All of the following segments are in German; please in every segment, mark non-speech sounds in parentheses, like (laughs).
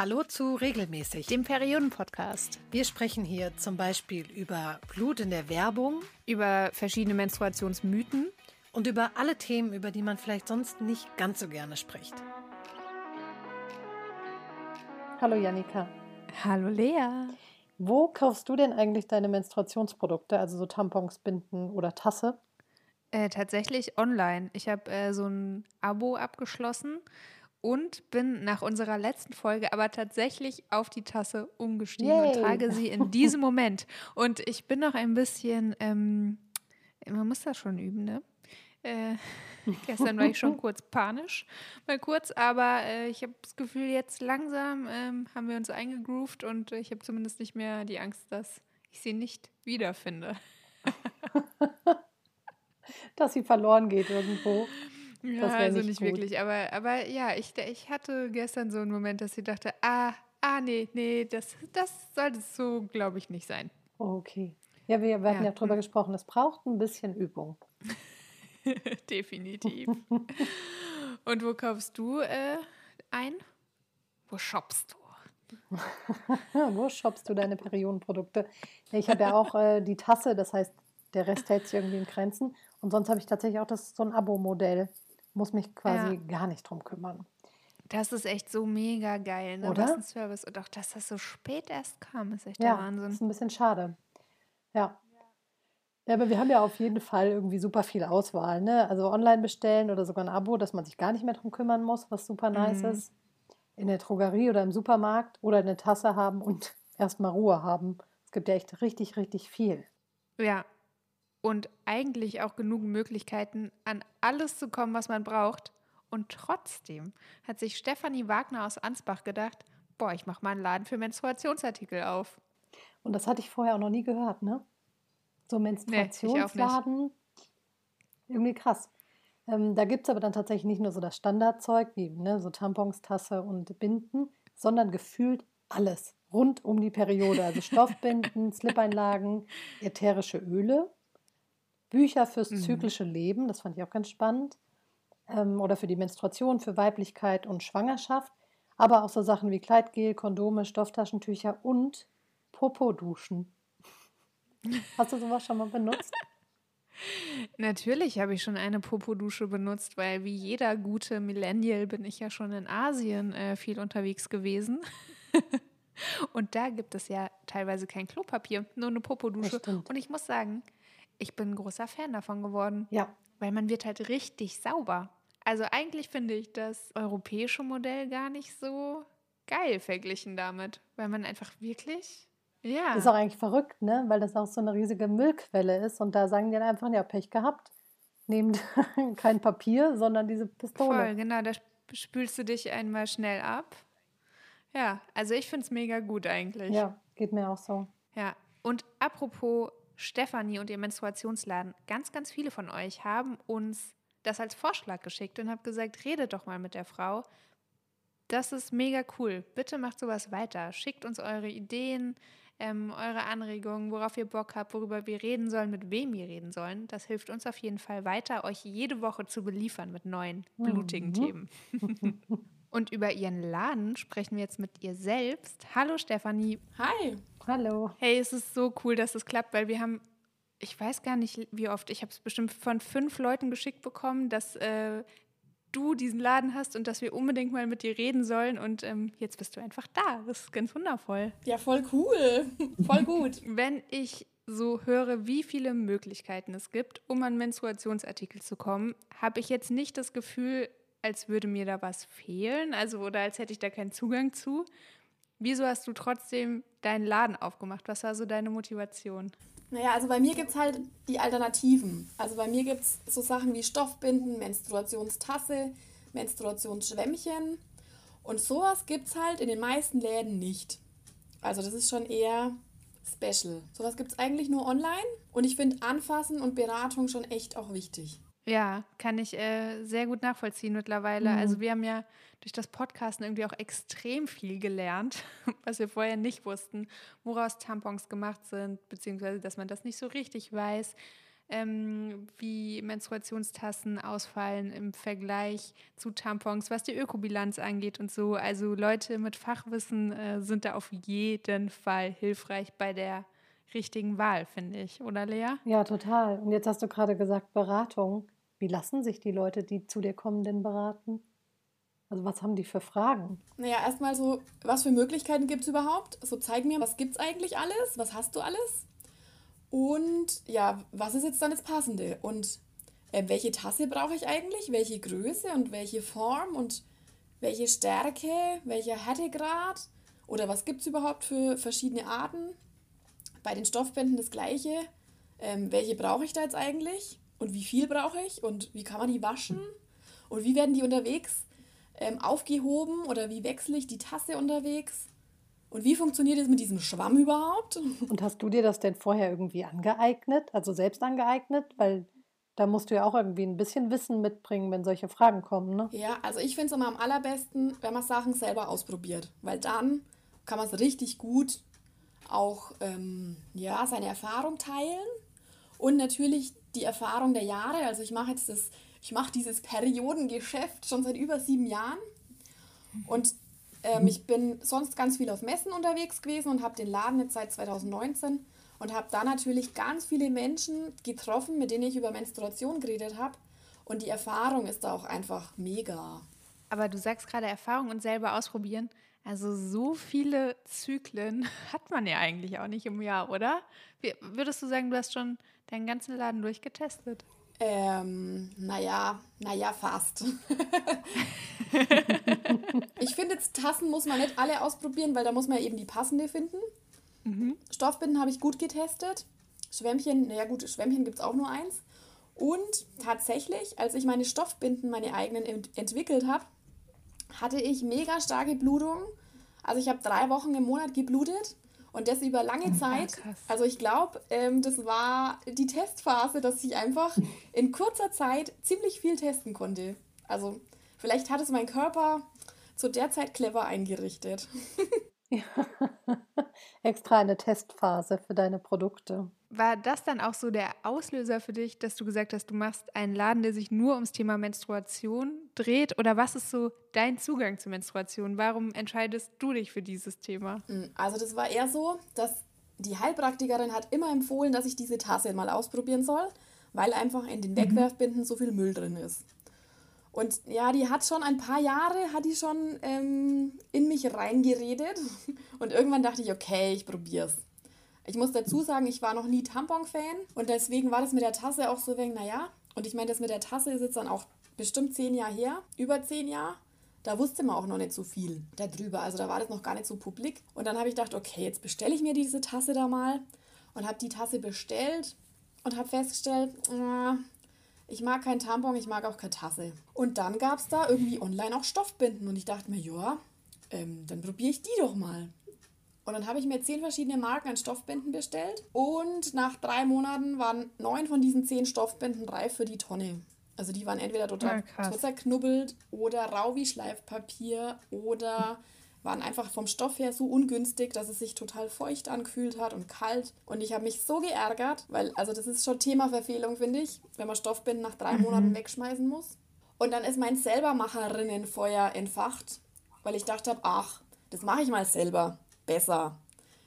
Hallo zu Regelmäßig, dem Perioden-Podcast. Wir sprechen hier zum Beispiel über Blut in der Werbung, über verschiedene Menstruationsmythen und über alle Themen, über die man vielleicht sonst nicht ganz so gerne spricht. Hallo Janika. Hallo Lea. Wo kaufst du denn eigentlich deine Menstruationsprodukte, also so Tampons, Binden oder Tasse? Äh, tatsächlich online. Ich habe äh, so ein Abo abgeschlossen und bin nach unserer letzten Folge aber tatsächlich auf die Tasse umgestiegen Yay. und trage sie in (laughs) diesem Moment. Und ich bin noch ein bisschen, ähm, man muss das schon üben, ne? Äh, (laughs) gestern war ich schon (laughs) kurz panisch, mal kurz, aber äh, ich habe das Gefühl, jetzt langsam ähm, haben wir uns eingegroovt und ich habe zumindest nicht mehr die Angst, dass ich sie nicht wiederfinde. dass sie verloren geht irgendwo. Ja, also nicht, nicht wirklich, aber, aber ja, ich, ich hatte gestern so einen Moment, dass ich dachte, ah, ah, nee, nee, das, das sollte so, glaube ich, nicht sein. Okay. Ja, wir, wir hatten ja, ja drüber gesprochen, es braucht ein bisschen Übung. (laughs) Definitiv. Und wo kaufst du äh, ein? Wo shoppst du? (laughs) wo shoppst du deine Periodenprodukte? Ich habe ja auch äh, die Tasse, das heißt, der Rest hält sich irgendwie in Grenzen. Und sonst habe ich tatsächlich auch das, so ein Abo-Modell muss mich quasi ja. gar nicht drum kümmern. Das ist echt so mega geil, ne? Oder? Was ein Service. Und auch, dass das so spät erst kam, ist echt ja, der Wahnsinn. ist ein bisschen schade. Ja. Ja, aber wir haben ja auf jeden Fall irgendwie super viel Auswahl, ne? Also online bestellen oder sogar ein Abo, dass man sich gar nicht mehr drum kümmern muss, was super nice mhm. ist. In der Drogerie oder im Supermarkt oder eine Tasse haben und (laughs) erstmal Ruhe haben. Es gibt ja echt richtig, richtig viel. Ja, und eigentlich auch genug Möglichkeiten, an alles zu kommen, was man braucht. Und trotzdem hat sich Stefanie Wagner aus Ansbach gedacht, boah, ich mache mal einen Laden für Menstruationsartikel auf. Und das hatte ich vorher auch noch nie gehört, ne? So Menstruationsladen. Nee, irgendwie krass. Ähm, da gibt es aber dann tatsächlich nicht nur so das Standardzeug, wie ne, so Tampons, Tasse und Binden, sondern gefühlt alles rund um die Periode. Also (laughs) Stoffbinden, Slip-Einlagen, ätherische Öle, Bücher fürs mhm. zyklische Leben, das fand ich auch ganz spannend. Ähm, oder für die Menstruation, für Weiblichkeit und Schwangerschaft. Aber auch so Sachen wie Kleidgel, Kondome, Stofftaschentücher und Popo-Duschen. (laughs) Hast du sowas schon mal benutzt? (laughs) Natürlich habe ich schon eine Popodusche benutzt, weil wie jeder gute Millennial bin ich ja schon in Asien äh, viel unterwegs gewesen. (laughs) und da gibt es ja teilweise kein Klopapier, nur eine Popodusche. Und ich muss sagen, ich bin ein großer Fan davon geworden. Ja. Weil man wird halt richtig sauber. Also eigentlich finde ich das europäische Modell gar nicht so geil verglichen damit, weil man einfach wirklich ja. Ist auch eigentlich verrückt, ne? Weil das auch so eine riesige Müllquelle ist und da sagen die dann einfach, ja, Pech gehabt. Nehmt (laughs) kein Papier, sondern diese Pistole. Voll, genau, da spülst du dich einmal schnell ab. Ja, also ich finde es mega gut eigentlich. Ja, geht mir auch so. Ja, und apropos Stefanie und ihr Menstruationsladen, ganz, ganz viele von euch haben uns das als Vorschlag geschickt und haben gesagt, redet doch mal mit der Frau. Das ist mega cool. Bitte macht sowas weiter. Schickt uns eure Ideen, ähm, eure Anregungen, worauf ihr Bock habt, worüber wir reden sollen, mit wem wir reden sollen. Das hilft uns auf jeden Fall weiter, euch jede Woche zu beliefern mit neuen, blutigen mhm. Themen. (laughs) Und über ihren Laden sprechen wir jetzt mit ihr selbst. Hallo Stefanie. Hi. Hallo. Hey, es ist so cool, dass es klappt, weil wir haben, ich weiß gar nicht, wie oft, ich habe es bestimmt von fünf Leuten geschickt bekommen, dass äh, du diesen Laden hast und dass wir unbedingt mal mit dir reden sollen. Und ähm, jetzt bist du einfach da. Das ist ganz wundervoll. Ja, voll cool. (laughs) voll gut. Wenn ich so höre, wie viele Möglichkeiten es gibt, um an Menstruationsartikel zu kommen, habe ich jetzt nicht das Gefühl, als würde mir da was fehlen, also oder als hätte ich da keinen Zugang zu. Wieso hast du trotzdem deinen Laden aufgemacht? Was war so deine Motivation? Naja, also bei mir gibt es halt die Alternativen. Also bei mir gibt es so Sachen wie Stoffbinden, Menstruationstasse, Menstruationsschwämmchen. Und sowas gibt es halt in den meisten Läden nicht. Also das ist schon eher special. Sowas gibt es eigentlich nur online. Und ich finde Anfassen und Beratung schon echt auch wichtig. Ja, kann ich äh, sehr gut nachvollziehen mittlerweile. Mhm. Also wir haben ja durch das Podcasten irgendwie auch extrem viel gelernt, (laughs) was wir vorher nicht wussten, woraus Tampons gemacht sind, beziehungsweise dass man das nicht so richtig weiß. ähm, wie Menstruationstassen ausfallen im Vergleich zu Tampons, was die Ökobilanz angeht und so. Also Leute mit Fachwissen äh, sind da auf jeden Fall hilfreich bei der richtigen Wahl, finde ich, oder Lea? Ja, total. Und jetzt hast du gerade gesagt, Beratung. Wie lassen sich die Leute, die zu dir kommen, denn beraten? Also was haben die für Fragen? Naja, erstmal so, was für Möglichkeiten gibt es überhaupt? So zeig mir, was gibt es eigentlich alles? Was hast du alles? Und ja, was ist jetzt dann das Passende? Und äh, welche Tasse brauche ich eigentlich? Welche Größe und welche Form und welche Stärke, welcher Härtegrad? Oder was gibt es überhaupt für verschiedene Arten? Bei den Stoffbänden das gleiche. Ähm, welche brauche ich da jetzt eigentlich? Und wie viel brauche ich? Und wie kann man die waschen? Und wie werden die unterwegs ähm, aufgehoben? Oder wie wechsle ich die Tasse unterwegs? Und wie funktioniert es mit diesem Schwamm überhaupt? Und hast du dir das denn vorher irgendwie angeeignet, also selbst angeeignet? Weil da musst du ja auch irgendwie ein bisschen Wissen mitbringen, wenn solche Fragen kommen, ne? Ja, also ich finde es immer am allerbesten, wenn man Sachen selber ausprobiert. Weil dann kann man es richtig gut auch ähm, ja, seine Erfahrung teilen und natürlich die Erfahrung der Jahre. Also ich mache jetzt das, ich mache dieses Periodengeschäft schon seit über sieben Jahren. Und ähm, ich bin sonst ganz viel auf Messen unterwegs gewesen und habe den Laden jetzt seit 2019 und habe da natürlich ganz viele Menschen getroffen, mit denen ich über Menstruation geredet habe. Und die Erfahrung ist da auch einfach mega. Aber du sagst gerade Erfahrung und selber ausprobieren. Also so viele Zyklen (laughs) hat man ja eigentlich auch nicht im Jahr, oder? Wie, würdest du sagen, du hast schon deinen ganzen Laden durchgetestet? Ähm, naja, naja, fast. (laughs) ich finde, Tassen muss man nicht alle ausprobieren, weil da muss man eben die passende finden. Mhm. Stoffbinden habe ich gut getestet. Schwämmchen, naja gut, Schwämmchen gibt es auch nur eins. Und tatsächlich, als ich meine Stoffbinden, meine eigenen ent entwickelt habe, hatte ich mega starke Blutung. Also ich habe drei Wochen im Monat geblutet und das über lange Zeit. Krass. Also ich glaube, ähm, das war die Testphase, dass ich einfach in kurzer Zeit ziemlich viel testen konnte. Also vielleicht hat es mein Körper zu der Zeit clever eingerichtet. (laughs) ja. (laughs) Extra eine Testphase für deine Produkte. War das dann auch so der Auslöser für dich, dass du gesagt hast, du machst einen Laden, der sich nur ums Thema Menstruation dreht? Oder was ist so dein Zugang zur Menstruation? Warum entscheidest du dich für dieses Thema? Hm, also das war eher so, dass die Heilpraktikerin hat immer empfohlen, dass ich diese Tasse mal ausprobieren soll, weil einfach in den mhm. Wegwerfbinden so viel Müll drin ist. Und ja, die hat schon ein paar Jahre, hat die schon ähm, in mich reingeredet. (laughs) Und irgendwann dachte ich, okay, ich probier's. Ich muss dazu sagen, ich war noch nie Tampon-Fan und deswegen war das mit der Tasse auch so wegen, naja. Und ich meine, das mit der Tasse ist jetzt dann auch bestimmt zehn Jahre her, über zehn Jahre. Da wusste man auch noch nicht so viel darüber. Also da war das noch gar nicht so publik. Und dann habe ich gedacht, okay, jetzt bestelle ich mir diese Tasse da mal und habe die Tasse bestellt und habe festgestellt, äh, ich mag keinen Tampon, ich mag auch keine Tasse. Und dann gab es da irgendwie online auch Stoffbinden und ich dachte mir, ja, ähm, dann probiere ich die doch mal. Und dann habe ich mir zehn verschiedene Marken an Stoffbinden bestellt. Und nach drei Monaten waren neun von diesen zehn Stoffbinden reif für die Tonne. Also die waren entweder total, ja, zerknubbelt oder rau wie Schleifpapier oder waren einfach vom Stoff her so ungünstig, dass es sich total feucht angefühlt hat und kalt. Und ich habe mich so geärgert, weil, also das ist schon Thema Verfehlung, finde ich, wenn man Stoffbinden nach drei mhm. Monaten wegschmeißen muss. Und dann ist mein Selbermacherinnenfeuer entfacht, weil ich dachte, ach, das mache ich mal selber besser.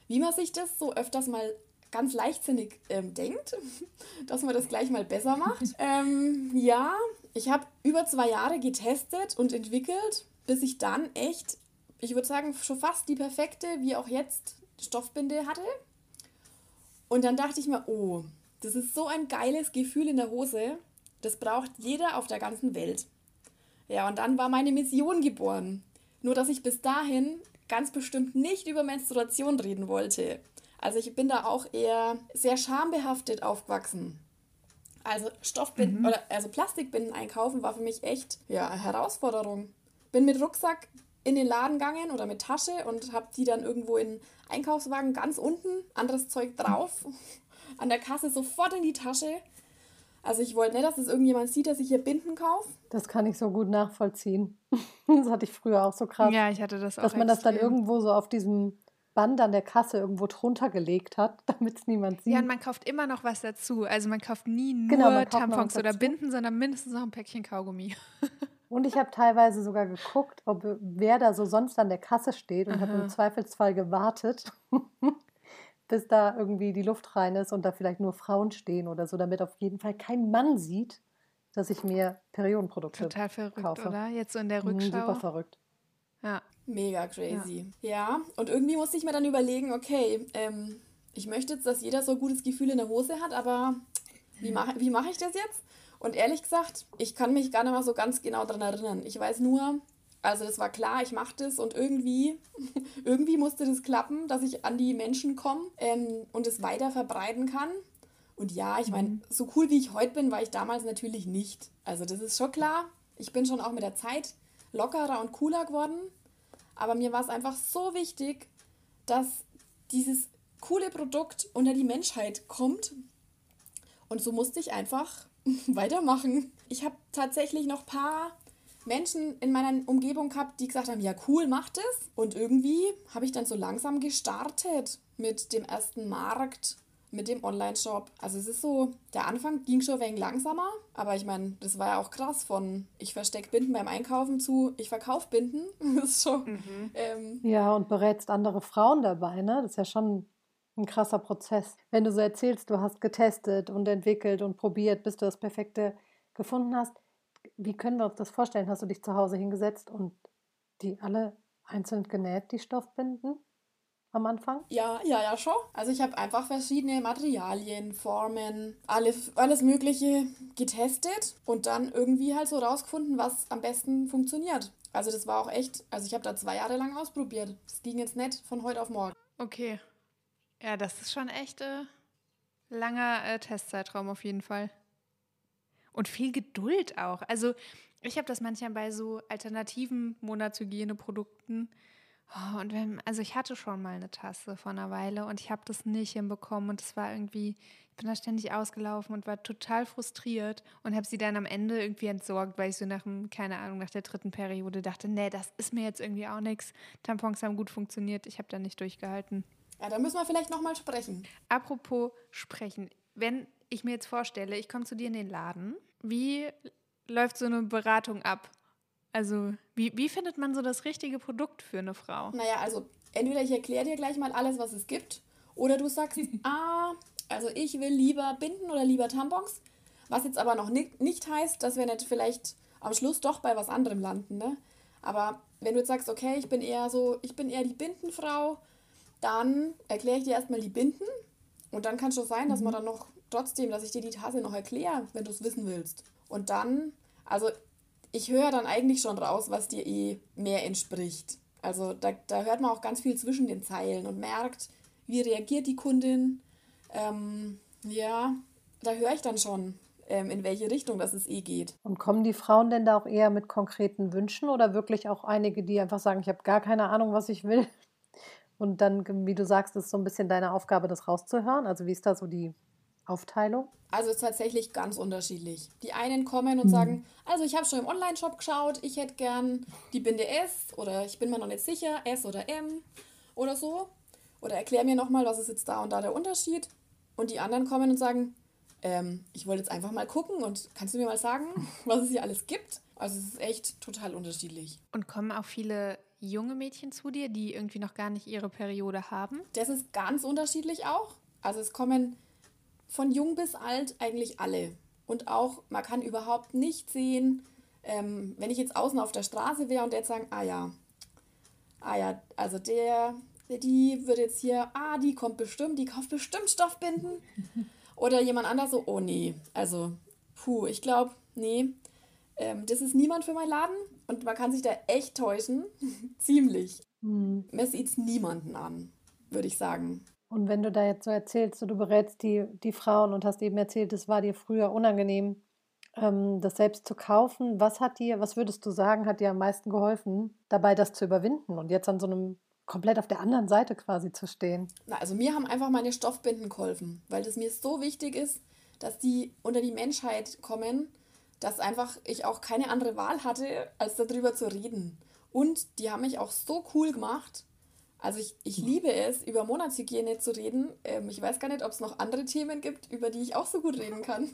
Wie man sich das so öfters mal ganz leichtsinnig ähm, denkt, (laughs) dass man das gleich mal besser macht. (laughs) ähm, ja, ich habe über zwei Jahre getestet und entwickelt, bis ich dann echt, ich würde sagen, schon fast die perfekte, wie auch jetzt, Stoffbinde hatte. Und dann dachte ich mir, oh, das ist so ein geiles Gefühl in der Hose. Das braucht jeder auf der ganzen Welt. Ja, und dann war meine Mission geboren. Nur, dass ich bis dahin ganz bestimmt nicht über Menstruation reden wollte. Also ich bin da auch eher sehr schambehaftet aufgewachsen. Also Stoffbinden mhm. oder also Plastikbinden einkaufen war für mich echt ja eine Herausforderung. Bin mit Rucksack in den Laden gegangen oder mit Tasche und habe die dann irgendwo in Einkaufswagen ganz unten, anderes Zeug drauf, (laughs) an der Kasse sofort in die Tasche also ich wollte nicht, dass es irgendjemand sieht, dass ich hier Binden kaufe. Das kann ich so gut nachvollziehen. (laughs) Das hatte ich früher auch so krass. Ja, ich hatte das auch. Dass man extrem. das dann irgendwo so auf diesem Band an der Kasse irgendwo drunter gelegt hat, (laughs) damit es niemand sieht. Ja, und man kauft immer noch was dazu. Also man kauft nie genau, nur genau, Tampons oder Binden, sondern mindestens noch ein Päckchen Kaugummi. Und ich habe teilweise sogar geguckt, ob wer da so sonst an der Kasse steht und habe im Zweifelsfall gewartet, (laughs) bis da irgendwie die Luft rein ist und da vielleicht nur Frauen stehen oder so, damit auf jeden Fall kein Mann sieht, dass ich mir Periodenprodukte Total verrückt, kaufe. oder? Jetzt so in der mhm, Rückschau. super verrückt. Ja. Mega crazy. Ja. ja, und irgendwie musste ich mir dann überlegen, okay, ähm, ich möchte jetzt, dass jeder so ein gutes Gefühl in der Hose hat, aber wie mache wie mach ich das jetzt? Und ehrlich gesagt, ich kann mich gar nicht mal so ganz genau daran erinnern. Ich weiß nur, also das war klar, ich mache das und irgendwie, (laughs) irgendwie musste das klappen, dass ich an die Menschen komme ähm, und es weiter verbreiten kann. Und ja, ich meine, mhm. so cool wie ich heute bin, war ich damals natürlich nicht. Also das ist schon klar. Ich bin schon auch mit der Zeit lockerer und cooler geworden. Aber mir war es einfach so wichtig, dass dieses coole Produkt unter die Menschheit kommt. Und so musste ich einfach (laughs) weitermachen. Ich habe tatsächlich noch ein paar Menschen in meiner Umgebung gehabt, die gesagt haben, ja cool, mach das. Und irgendwie habe ich dann so langsam gestartet mit dem ersten Markt, mit dem Online-Shop. Also es ist so, der Anfang ging schon ein wenig langsamer, aber ich meine, das war ja auch krass von ich verstecke Binden beim Einkaufen zu ich verkaufe Binden. (laughs) Das ist schon... Mhm. Ähm, ja, und berätst andere Frauen dabei, ne? Das ist ja schon ein krasser Prozess. Wenn du so erzählst, du hast getestet und entwickelt und probiert, bis du das Perfekte gefunden hast, wie können wir uns das vorstellen? Hast du dich zu Hause hingesetzt und die alle einzeln genäht, die Stoffbinden? am Anfang? Ja, ja, ja, schon. Also ich habe einfach verschiedene Materialien, Formen, alles, alles Mögliche getestet und dann irgendwie halt so rausgefunden, was am besten funktioniert. Also das war auch echt, also ich habe da zwei Jahre lang ausprobiert. Das ging jetzt nicht von heute auf morgen. Okay. Ja, das ist schon echt äh, langer äh, Testzeitraum auf jeden Fall. Und viel Geduld auch. Also ich habe das manchmal bei so alternativen Monatshygieneprodukten. Oh, und wenn, also ich hatte schon mal eine Tasse vor einer Weile und ich habe das nicht hinbekommen und es war irgendwie, ich bin da ständig ausgelaufen und war total frustriert und habe sie dann am Ende irgendwie entsorgt, weil ich so nach, keine Ahnung, nach der dritten Periode dachte, nee, das ist mir jetzt irgendwie auch nichts. Tampons haben gut funktioniert, ich habe da nicht durchgehalten. Ja, da müssen wir vielleicht nochmal sprechen. Apropos sprechen. Wenn ich mir jetzt vorstelle, ich komme zu dir in den Laden, wie läuft so eine Beratung ab? Also, wie, wie findet man so das richtige Produkt für eine Frau? Naja, also entweder ich erkläre dir gleich mal alles, was es gibt, oder du sagst, (laughs) ah, also ich will lieber Binden oder lieber Tampons, was jetzt aber noch nicht, nicht heißt, dass wir nicht vielleicht am Schluss doch bei was anderem landen, ne? Aber wenn du jetzt sagst, okay, ich bin eher so, ich bin eher die Bindenfrau, dann erkläre ich dir erstmal die Binden und dann kann es schon sein, dass man mhm. dann noch trotzdem, dass ich dir die Tasse noch erkläre, wenn du es wissen willst. Und dann, also ich höre dann eigentlich schon raus, was dir eh mehr entspricht. Also da, da hört man auch ganz viel zwischen den Zeilen und merkt, wie reagiert die Kundin. Ähm, ja, da höre ich dann schon, ähm, in welche Richtung das es eh geht. Und kommen die Frauen denn da auch eher mit konkreten Wünschen oder wirklich auch einige, die einfach sagen, ich habe gar keine Ahnung, was ich will? Und dann, wie du sagst, ist so ein bisschen deine Aufgabe, das rauszuhören. Also wie ist da so die Aufteilung? Also es ist tatsächlich ganz unterschiedlich. Die einen kommen und mhm. sagen, also ich habe schon im Online-Shop geschaut, ich hätte gern die Binde S oder ich bin mir noch nicht sicher, S oder M oder so. Oder erklär mir nochmal, was ist jetzt da und da der Unterschied. Und die anderen kommen und sagen, ähm, ich wollte jetzt einfach mal gucken und kannst du mir mal sagen, (laughs) was es hier alles gibt? Also es ist echt total unterschiedlich. Und kommen auch viele junge Mädchen zu dir, die irgendwie noch gar nicht ihre Periode haben? Das ist ganz unterschiedlich auch. Also es kommen von jung bis alt eigentlich alle. Und auch, man kann überhaupt nicht sehen, ähm, wenn ich jetzt außen auf der Straße wäre und der jetzt sagen, ah ja, ah ja, also der, die würde jetzt hier, ah, die kommt bestimmt, die kauft bestimmt Stoffbinden. (laughs) Oder jemand anders so, oh nee, also, puh, ich glaube, nee, ähm, das ist niemand für meinen Laden. Und man kann sich da echt täuschen. (laughs) Ziemlich. Mhm. Man sieht es niemanden an, würde ich sagen. Und wenn du da jetzt so erzählst, so du berätst die, die Frauen und hast eben erzählt, es war dir früher unangenehm, ähm, das selbst zu kaufen, was hat dir, was würdest du sagen, hat dir am meisten geholfen, dabei das zu überwinden und jetzt an so einem komplett auf der anderen Seite quasi zu stehen? Na, also mir haben einfach meine Stoffbinden geholfen, weil es mir so wichtig ist, dass die unter die Menschheit kommen dass einfach ich auch keine andere Wahl hatte, als darüber zu reden. Und die haben mich auch so cool gemacht. Also ich, ich liebe es, über Monatshygiene zu reden. Ähm, ich weiß gar nicht, ob es noch andere Themen gibt, über die ich auch so gut reden kann.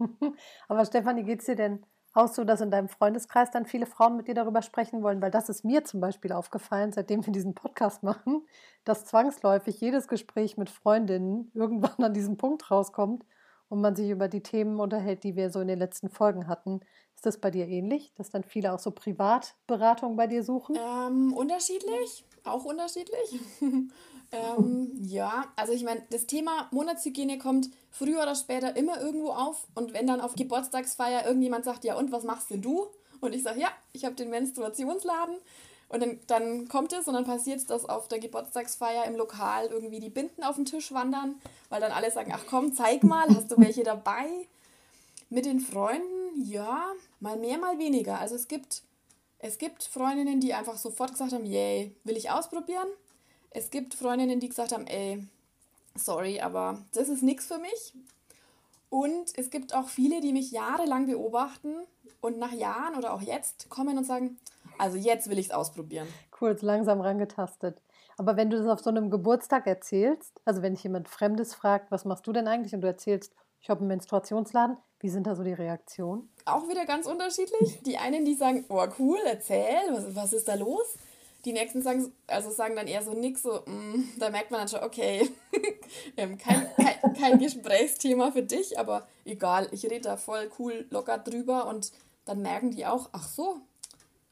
(laughs) Aber Stefanie, geht es dir denn auch so, dass in deinem Freundeskreis dann viele Frauen mit dir darüber sprechen wollen? Weil das ist mir zum Beispiel aufgefallen, seitdem wir diesen Podcast machen, dass zwangsläufig jedes Gespräch mit Freundinnen irgendwann an diesem Punkt rauskommt und man sich über die Themen unterhält, die wir so in den letzten Folgen hatten. Ist das bei dir ähnlich, dass dann viele auch so Privatberatung bei dir suchen? Ähm, unterschiedlich, auch unterschiedlich. (laughs) ähm, ja, also ich meine, das Thema Monatshygiene kommt früher oder später immer irgendwo auf. Und wenn dann auf Geburtstagsfeier irgendjemand sagt, ja und was machst denn du? Und ich sage, ja, ich habe den Menstruationsladen. Und dann, dann kommt es und dann passiert es, dass auf der Geburtstagsfeier im Lokal irgendwie die Binden auf den Tisch wandern, weil dann alle sagen, ach komm, zeig mal, hast du welche dabei? Mit den Freunden, ja, mal mehr, mal weniger. Also es gibt, es gibt Freundinnen, die einfach sofort gesagt haben, yay, will ich ausprobieren. Es gibt Freundinnen, die gesagt haben, ey, sorry, aber das ist nichts für mich. Und es gibt auch viele, die mich jahrelang beobachten und nach Jahren oder auch jetzt kommen und sagen, also jetzt will ich es ausprobieren. Cool, so langsam rangetastet. Aber wenn du das auf so einem Geburtstag erzählst, also wenn dich jemand Fremdes fragt, was machst du denn eigentlich und du erzählst, ich habe einen Menstruationsladen, wie sind da so die Reaktionen? Auch wieder ganz unterschiedlich. Die einen, die sagen, oh cool, erzähl, was, was ist da los? Die nächsten sagen, also sagen dann eher so nix, so, mm, da merkt man dann schon, okay, (laughs) kein, kein, kein Gesprächsthema für dich, aber egal, ich rede da voll cool, locker drüber und dann merken die auch, ach so,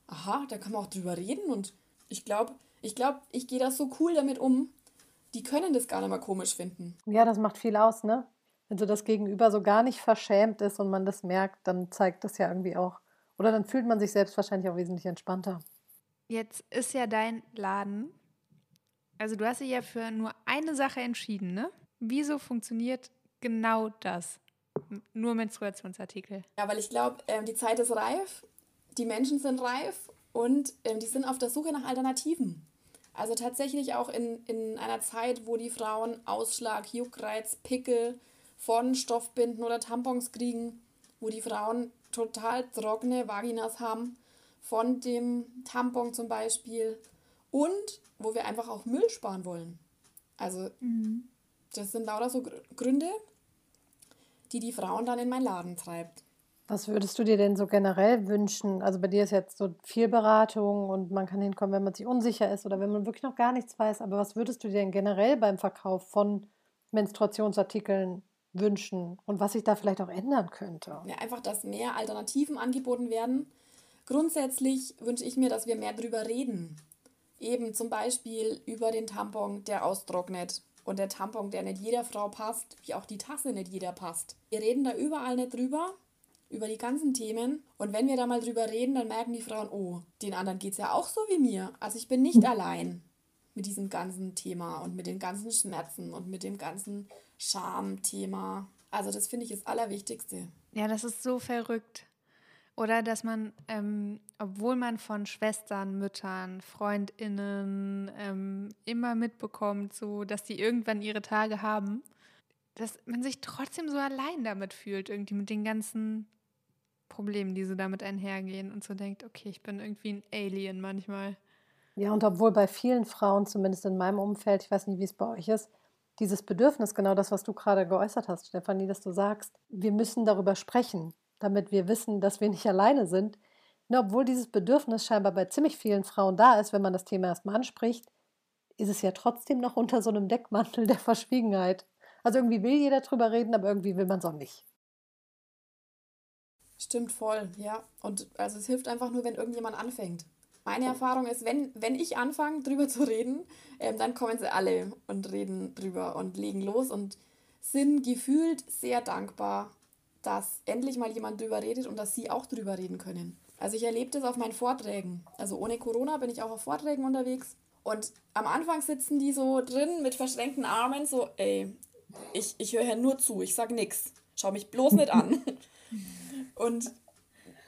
aha, da kann man auch drüber reden und ich glaube, ich glaube, ich gehe da so cool damit um, die können das gar nicht mal komisch finden. Ja, das macht viel aus, ne? Wenn so das Gegenüber so gar nicht verschämt ist und man das merkt, dann zeigt das ja irgendwie auch. Oder dann fühlt man sich selbst wahrscheinlich auch wesentlich entspannter. Jetzt ist ja dein Laden. Also du hast dich ja für nur eine Sache entschieden, ne? Wieso funktioniert genau das? Nur Menstruationsartikel. Ja, weil ich glaube, ähm, die Zeit ist reif, die Menschen sind reif und ähm, die sind auf der Suche nach Alternativen. Also tatsächlich auch in, in einer Zeit, wo die Frauen Ausschlag, Juckreiz, Pickel von Stoffbinden oder Tampons kriegen, wo die Frauen total trockene Vaginas haben, von dem Tampon zum Beispiel und wo wir einfach auch Müll sparen wollen. Also mhm. das sind lauter so Gründe, die die Frauen dann in meinen Laden treibt. Was würdest du dir denn so generell wünschen? Also bei dir ist jetzt so viel Beratung und man kann hinkommen, wenn man sich unsicher ist oder wenn man wirklich noch gar nichts weiß. Aber was würdest du dir denn generell beim Verkauf von Menstruationsartikeln wünschen und was sich da vielleicht auch ändern könnte? Ja, einfach, dass mehr Alternativen angeboten werden. Grundsätzlich wünsche ich mir, dass wir mehr darüber reden. Eben zum Beispiel über den Tampon, der austrocknet und der Tampon, der nicht jeder Frau passt, wie auch die Tasse nicht jeder passt. Wir reden da überall nicht drüber, über die ganzen Themen. Und wenn wir da mal drüber reden, dann merken die Frauen, oh, den anderen geht es ja auch so wie mir. Also ich bin nicht mhm. allein mit diesem ganzen Thema und mit den ganzen Schmerzen und mit dem ganzen Scham-Thema. Also das finde ich das Allerwichtigste. Ja, das ist so verrückt. Oder dass man, ähm, obwohl man von Schwestern, Müttern, Freundinnen ähm, immer mitbekommt, so dass die irgendwann ihre Tage haben, dass man sich trotzdem so allein damit fühlt, irgendwie mit den ganzen Problemen, die so damit einhergehen und so denkt, okay, ich bin irgendwie ein Alien manchmal. Ja, und obwohl bei vielen Frauen, zumindest in meinem Umfeld, ich weiß nicht, wie es bei euch ist, dieses Bedürfnis, genau das, was du gerade geäußert hast, Stefanie, dass du sagst, wir müssen darüber sprechen, damit wir wissen, dass wir nicht alleine sind. Und obwohl dieses Bedürfnis scheinbar bei ziemlich vielen Frauen da ist, wenn man das Thema erstmal anspricht, ist es ja trotzdem noch unter so einem Deckmantel der Verschwiegenheit. Also irgendwie will jeder drüber reden, aber irgendwie will man es auch nicht. Stimmt voll, ja. Und also es hilft einfach nur, wenn irgendjemand anfängt. Meine Erfahrung ist, wenn, wenn ich anfange, drüber zu reden, ähm, dann kommen sie alle und reden drüber und legen los und sind gefühlt sehr dankbar, dass endlich mal jemand drüber redet und dass sie auch drüber reden können. Also ich erlebe das auf meinen Vorträgen. Also ohne Corona bin ich auch auf Vorträgen unterwegs. Und am Anfang sitzen die so drin mit verschränkten Armen, so, ey, ich, ich höre ja nur zu, ich sag nichts. Schau mich bloß nicht an. (laughs) Und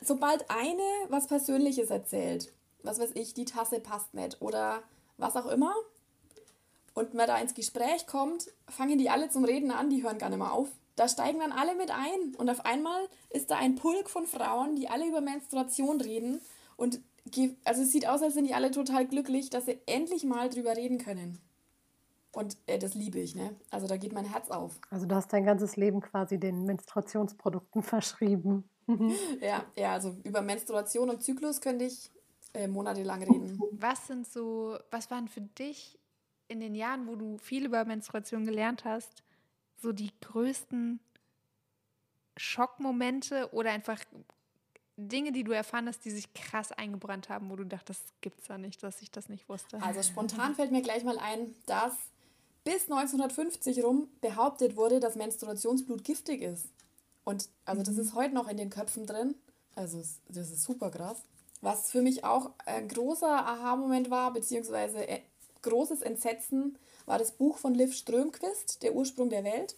sobald eine was Persönliches erzählt, was weiß ich, die Tasse passt nicht oder was auch immer, und man da ins Gespräch kommt, fangen die alle zum Reden an, die hören gar nicht mehr auf. Da steigen dann alle mit ein und auf einmal ist da ein Pulk von Frauen, die alle über Menstruation reden und also es sieht aus, als sind die alle total glücklich, dass sie endlich mal drüber reden können. Und äh, das liebe ich, ne? Also da geht mein Herz auf. Also du hast dein ganzes Leben quasi den Menstruationsprodukten (laughs) verschrieben. ja, ja, also über Menstruation und Zyklus könnte ich äh, monatelang reden. Was sind so, was waren für dich in den Jahren, wo du viel über Menstruation gelernt hast, so die größten Schockmomente oder einfach Dinge, die du erfahren hast, die sich krass eingebrannt haben, wo du dachtest, das gibt's da nicht, dass ich das nicht wusste? Also spontan fällt mir gleich mal ein, dass bis 1950 rum behauptet wurde, dass Menstruationsblut giftig ist. Und also das mhm. ist heute noch in den Köpfen drin. Also das ist super krass. Was für mich auch ein großer Aha-Moment war, beziehungsweise äh, großes Entsetzen, war das Buch von Liv Strömquist, Der Ursprung der Welt.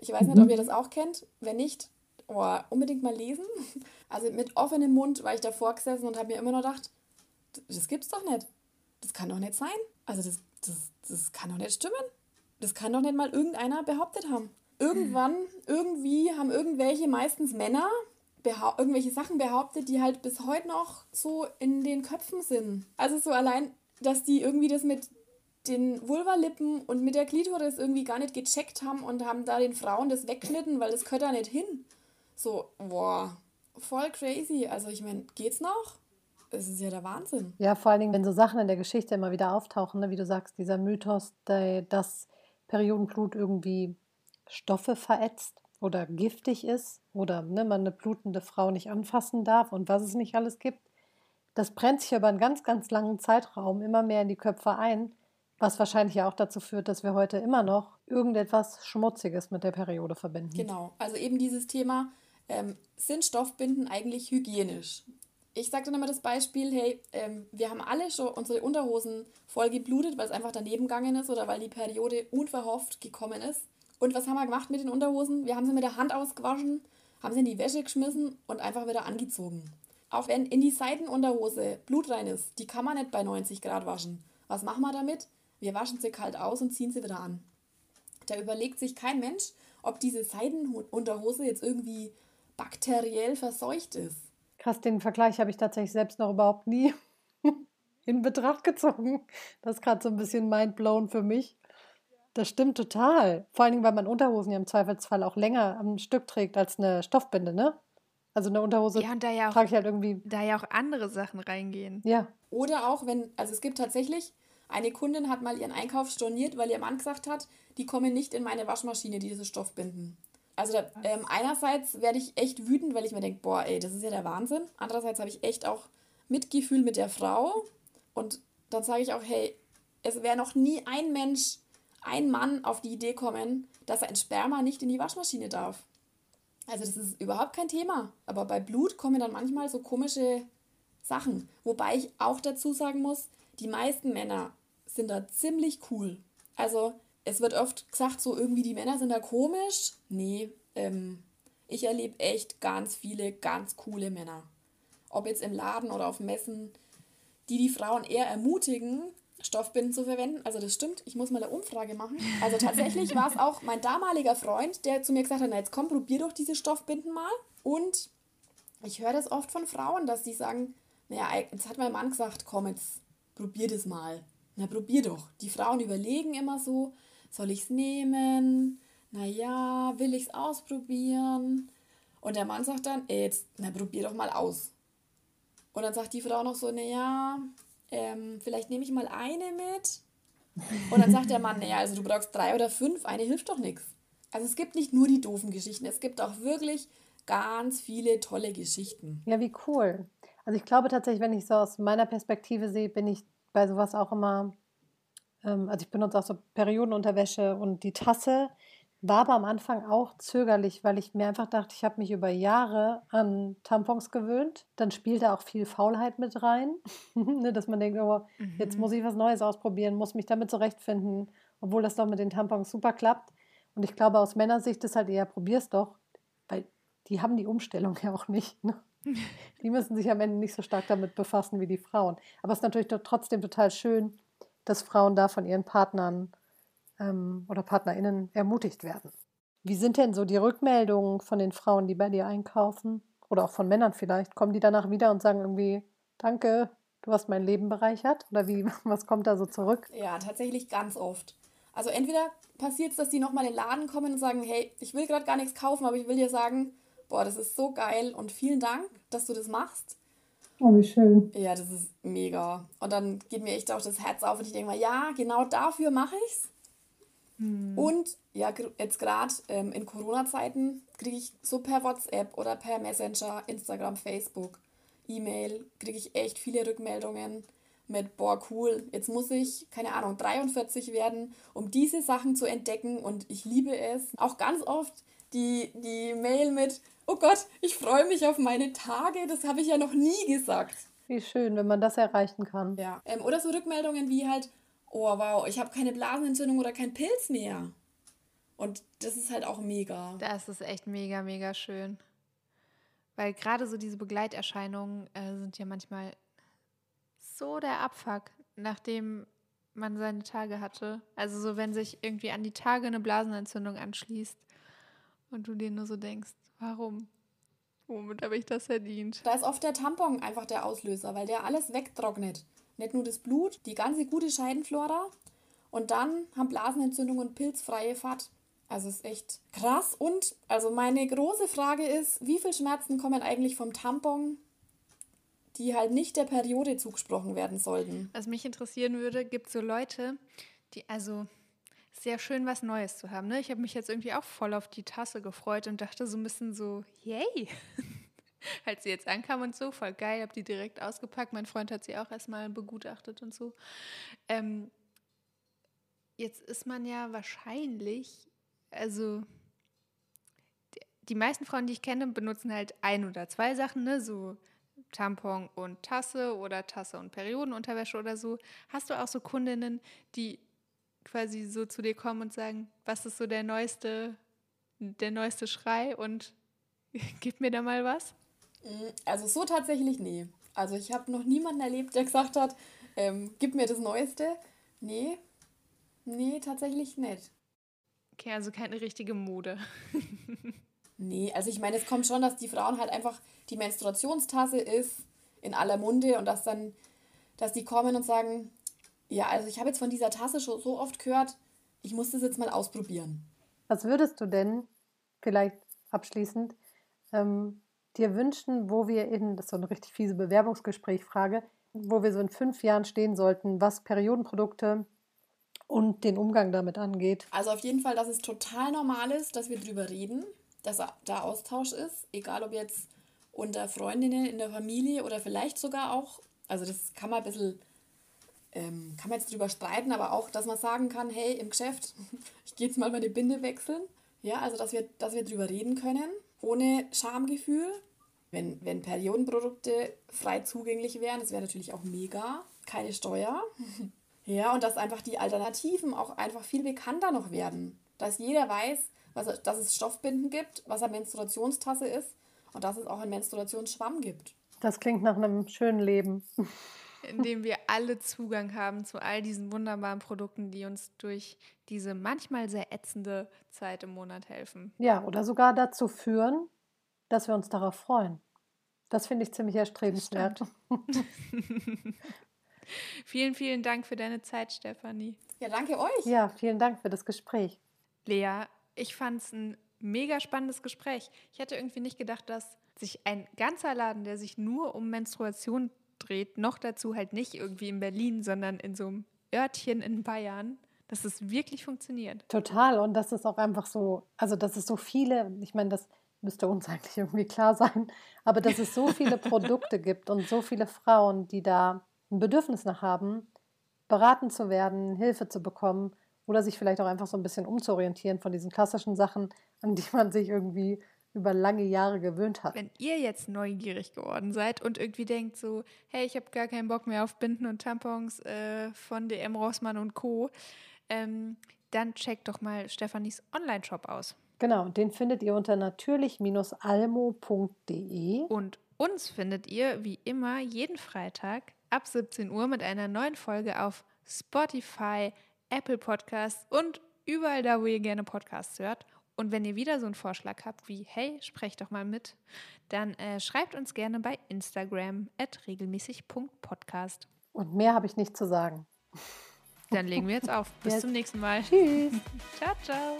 Ich weiß nicht, ob mhm. ihr das auch kennt. Wenn nicht, oh, unbedingt mal lesen. (laughs) Also mit offenem Mund war ich davor gesessen und habe mir immer noch gedacht, das gibt's doch nicht. Das kann doch nicht sein. Also das, das, das kann doch nicht stimmen. Das kann doch nicht mal irgendeiner behauptet haben. Irgendwann, irgendwie haben irgendwelche, meistens Männer, irgendwelche Sachen behauptet, die halt bis heute noch so in den Köpfen sind. Also so allein, dass die irgendwie das mit den Vulvalippen und mit der Klitoris irgendwie gar nicht gecheckt haben und haben da den Frauen das weggeschnitten, weil das gehört da nicht hin. So, boah, voll crazy. Also ich meine, geht's noch? Es ist ja der Wahnsinn. Ja, vor allen Dingen, wenn so Sachen in der Geschichte immer wieder auftauchen, ne? wie du sagst, dieser Mythos, dass Periodenblut irgendwie Stoffe verätzt oder giftig ist oder ne, man eine blutende Frau nicht anfassen darf und was es nicht alles gibt. Das brennt sich über einen ganz, ganz langen Zeitraum immer mehr in die Köpfe ein, was wahrscheinlich ja auch dazu führt, dass wir heute immer noch irgendetwas Schmutziges mit der Periode verbinden. Genau, also eben dieses Thema, ähm, sind Stoffbinden eigentlich hygienisch? Ich sage dann immer das Beispiel, hey, ähm, wir haben alle schon unsere Unterhosen voll geblutet, weil es einfach daneben gegangen ist oder weil die Periode unverhofft gekommen ist. Und was haben wir gemacht mit den Unterhosen? Wir haben sie mit der Hand ausgewaschen, haben sie in die Wäsche geschmissen und einfach wieder angezogen. Auch wenn in die Seitenunterhose Blut rein ist, die kann man nicht bei 90 Grad waschen. Was machen wir damit? Wir waschen sie kalt aus und ziehen sie wieder an. Da überlegt sich kein Mensch, ob diese Seidenunterhose jetzt irgendwie bakteriell verseucht ist. Krass, den Vergleich habe ich tatsächlich selbst noch überhaupt nie (laughs) in Betracht gezogen. Das ist gerade so ein bisschen mindblown für mich. Das stimmt total. Vor allen Dingen, weil man Unterhosen ja im Zweifelsfall auch länger am Stück trägt als eine Stoffbinde, ne? Also eine Unterhose ja, und da ja auch, trage ich halt irgendwie. Da ja auch andere Sachen reingehen. Ja. Oder auch, wenn, also es gibt tatsächlich eine Kundin hat mal ihren Einkauf storniert, weil ihr Mann gesagt hat, die kommen nicht in meine Waschmaschine, diese Stoffbinden. Also da, ähm, einerseits werde ich echt wütend, weil ich mir denke, boah, ey, das ist ja der Wahnsinn. Andererseits habe ich echt auch Mitgefühl mit der Frau. Und dann sage ich auch, hey, es wäre noch nie ein Mensch, ein Mann auf die Idee kommen, dass ein Sperma nicht in die Waschmaschine darf. Also das ist überhaupt kein Thema. Aber bei Blut kommen dann manchmal so komische Sachen. Wobei ich auch dazu sagen muss, die meisten Männer sind da ziemlich cool. Also es wird oft gesagt, so irgendwie die Männer sind da komisch. Nee, ähm, ich erlebe echt ganz viele ganz coole Männer. Ob jetzt im Laden oder auf Messen, die die Frauen eher ermutigen, Stoffbinden zu verwenden. Also das stimmt, ich muss mal eine Umfrage machen. Also tatsächlich war es auch mein damaliger Freund, der zu mir gesagt hat, na jetzt komm, probier doch diese Stoffbinden mal. Und ich höre das oft von Frauen, dass sie sagen, naja, jetzt hat mein Mann gesagt, komm, jetzt probier das mal. Na, probier doch. Die Frauen überlegen immer so, soll ich es nehmen? Naja, will ich es ausprobieren? Und der Mann sagt dann, ey, jetzt, na, probier doch mal aus. Und dann sagt die Frau noch so, naja, ähm, vielleicht nehme ich mal eine mit. Und dann sagt der Mann, naja, also du brauchst drei oder fünf, eine hilft doch nichts. Also es gibt nicht nur die doofen Geschichten, es gibt auch wirklich ganz viele tolle Geschichten. Ja, wie cool. Also ich glaube tatsächlich, wenn ich so aus meiner Perspektive sehe, bin ich bei sowas auch immer, ähm, also ich benutze auch so Periodenunterwäsche und die Tasse war aber am Anfang auch zögerlich, weil ich mir einfach dachte, ich habe mich über Jahre an Tampons gewöhnt. Dann spielt da auch viel Faulheit mit rein, (laughs) ne, dass man denkt, oh, mhm. jetzt muss ich was Neues ausprobieren, muss mich damit zurechtfinden, obwohl das doch mit den Tampons super klappt. Und ich glaube, aus Männersicht ist halt eher, probier's doch, weil die haben die Umstellung (laughs) ja auch nicht. Ne? Die müssen sich am Ende nicht so stark damit befassen wie die Frauen. Aber es ist natürlich trotzdem total schön, dass Frauen da von ihren Partnern ähm, oder PartnerInnen ermutigt werden. Wie sind denn so die Rückmeldungen von den Frauen, die bei dir einkaufen? Oder auch von Männern vielleicht? Kommen die danach wieder und sagen irgendwie, danke, du hast mein Leben bereichert? Oder wie, (laughs) was kommt da so zurück? Ja, tatsächlich ganz oft. Also entweder passiert es, dass die nochmal in den Laden kommen und sagen, hey, ich will gerade gar nichts kaufen, aber ich will dir sagen, boah, das ist so geil und vielen Dank, dass du das machst. Oh, wie schön. Ja, das ist mega. Und dann geht mir echt auch das Herz auf und ich denke mal, ja, genau dafür mache ich's. Hm. Und ja, jetzt gerade ähm, in Corona-Zeiten kriege ich so per WhatsApp oder per Messenger, Instagram, Facebook, E-Mail, kriege ich echt viele Rückmeldungen mit, boah, cool, jetzt muss ich, keine Ahnung, 43 werden, um diese Sachen zu entdecken und ich liebe es. Auch ganz oft die, die Mail mit, oh Gott, ich freue mich auf meine Tage, das habe ich ja noch nie gesagt. Wie schön, wenn man das erreichen kann. Ja. Ähm, oder so Rückmeldungen wie halt, oh wow, ich habe keine Blasenentzündung oder kein Pilz mehr. Und das ist halt auch mega. Das ist echt mega, mega schön. Weil gerade so diese Begleiterscheinungen äh, sind ja manchmal so der Abfuck, nachdem man seine Tage hatte. Also so, wenn sich irgendwie an die Tage eine Blasenentzündung anschließt und du dir nur so denkst, warum? Womit habe ich das verdient? Da ist oft der Tampon einfach der Auslöser, weil der alles wegtrocknet. Nicht nur das Blut, die ganze gute Scheidenflora und dann haben Blasenentzündung und pilzfreie Fahrt. Also ist echt krass. Und also meine große Frage ist, wie viel Schmerzen kommen eigentlich vom Tampon, die halt nicht der Periode zugesprochen werden sollten? Was mich interessieren würde, gibt es so Leute, die also sehr schön was Neues zu haben. Ne? Ich habe mich jetzt irgendwie auch voll auf die Tasse gefreut und dachte so ein bisschen so, yay. (laughs) Als sie jetzt ankam und so, voll geil, habe die direkt ausgepackt. Mein Freund hat sie auch erstmal begutachtet und so. Ähm, jetzt ist man ja wahrscheinlich, also die meisten Frauen, die ich kenne, benutzen halt ein oder zwei Sachen, ne? so Tampon und Tasse oder Tasse und Periodenunterwäsche oder so. Hast du auch so Kundinnen, die quasi so zu dir kommen und sagen, was ist so der neueste, der neueste Schrei und (laughs) gib mir da mal was? Mm, also so tatsächlich nie. Also ich habe noch niemanden erlebt, der gesagt hat, ähm, gib mir das Neueste. Nee, nee, tatsächlich nicht. Okay, also keine richtige Mode. (laughs) nee, also ich meine, es kommt schon, dass die Frauen halt einfach die Menstruationstasse ist in aller Munde und dass dann, dass die kommen und sagen, ja, also ich habe jetzt von dieser Tasse schon so oft gehört, ich muss das jetzt mal ausprobieren. Was würdest du denn vielleicht abschließend ähm, dir wünschen, wo wir in, das ist so eine richtig fiese Bewerbungsgesprächfrage, wo wir so in fünf Jahren stehen sollten, was Periodenprodukte und den Umgang damit angeht? Also auf jeden Fall, dass es total normal ist, dass wir drüber reden, dass da Austausch ist, egal ob jetzt unter Freundinnen in der Familie oder vielleicht sogar auch, also das kann man ein bisschen ähm, kann man jetzt drüber streiten, aber auch, dass man sagen kann, hey, im Geschäft, (laughs) ich gehe jetzt mal meine Binde wechseln. Ja, also dass wir, dass wir drüber reden können, ohne Schamgefühl. Wenn, wenn Periodenprodukte frei zugänglich wären, das wäre natürlich auch mega. Keine Steuer. (laughs) ja, und dass einfach die Alternativen auch einfach viel bekannter noch werden. Dass jeder weiß, was, dass es Stoffbinden gibt, was eine Menstruationstasse ist und dass es auch einen Menstruationsschwamm gibt. Das klingt nach einem schönen Leben (laughs) in dem wir alle Zugang haben zu all diesen wunderbaren Produkten, die uns durch diese manchmal sehr ätzende Zeit im Monat helfen. Ja, oder sogar dazu führen, dass wir uns darauf freuen. Das finde ich ziemlich erstrebenswert. (laughs) vielen, vielen Dank für deine Zeit, Stefanie. Ja, danke euch. Ja, vielen Dank für das Gespräch. Lea, ich fand es ein mega spannendes Gespräch. Ich hätte irgendwie nicht gedacht, dass sich ein ganzer Laden, der sich nur um Menstruation dreht. Noch dazu halt nicht irgendwie in Berlin, sondern in so einem Örtchen in Bayern, dass es wirklich funktioniert. Total. Und das ist auch einfach so, also dass es so viele, ich meine, das müsste uns eigentlich irgendwie klar sein, aber dass es so viele (laughs) Produkte gibt und so viele Frauen, die da ein Bedürfnis nach haben, beraten zu werden, Hilfe zu bekommen oder sich vielleicht auch einfach so ein bisschen umzuorientieren von diesen klassischen Sachen, an die man sich irgendwie über lange Jahre gewöhnt hat. Wenn ihr jetzt neugierig geworden seid und irgendwie denkt so, hey, ich habe gar keinen Bock mehr auf Binden und Tampons äh, von DM Rossmann und Co., ähm, dann checkt doch mal Stefanis Online-Shop aus. Genau, den findet ihr unter natürlich-almo.de. Und uns findet ihr wie immer jeden Freitag ab 17 Uhr mit einer neuen Folge auf Spotify, Apple Podcasts und überall da, wo ihr gerne Podcasts hört. Und wenn ihr wieder so einen Vorschlag habt wie, hey, sprecht doch mal mit, dann äh, schreibt uns gerne bei Instagram at regelmäßig.podcast. Und mehr habe ich nicht zu sagen. Dann legen wir jetzt auf. (laughs) Bis Yes. zum nächsten Mal. Tschüss. (laughs) Ciao, ciao.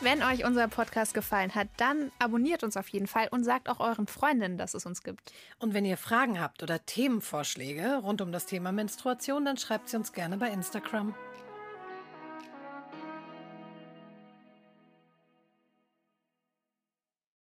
Wenn euch unser Podcast gefallen hat, dann abonniert uns auf jeden Fall und sagt auch euren Freundinnen, dass es uns gibt. Und wenn ihr Fragen habt oder Themenvorschläge rund um das Thema Menstruation, dann schreibt sie uns gerne bei Instagram.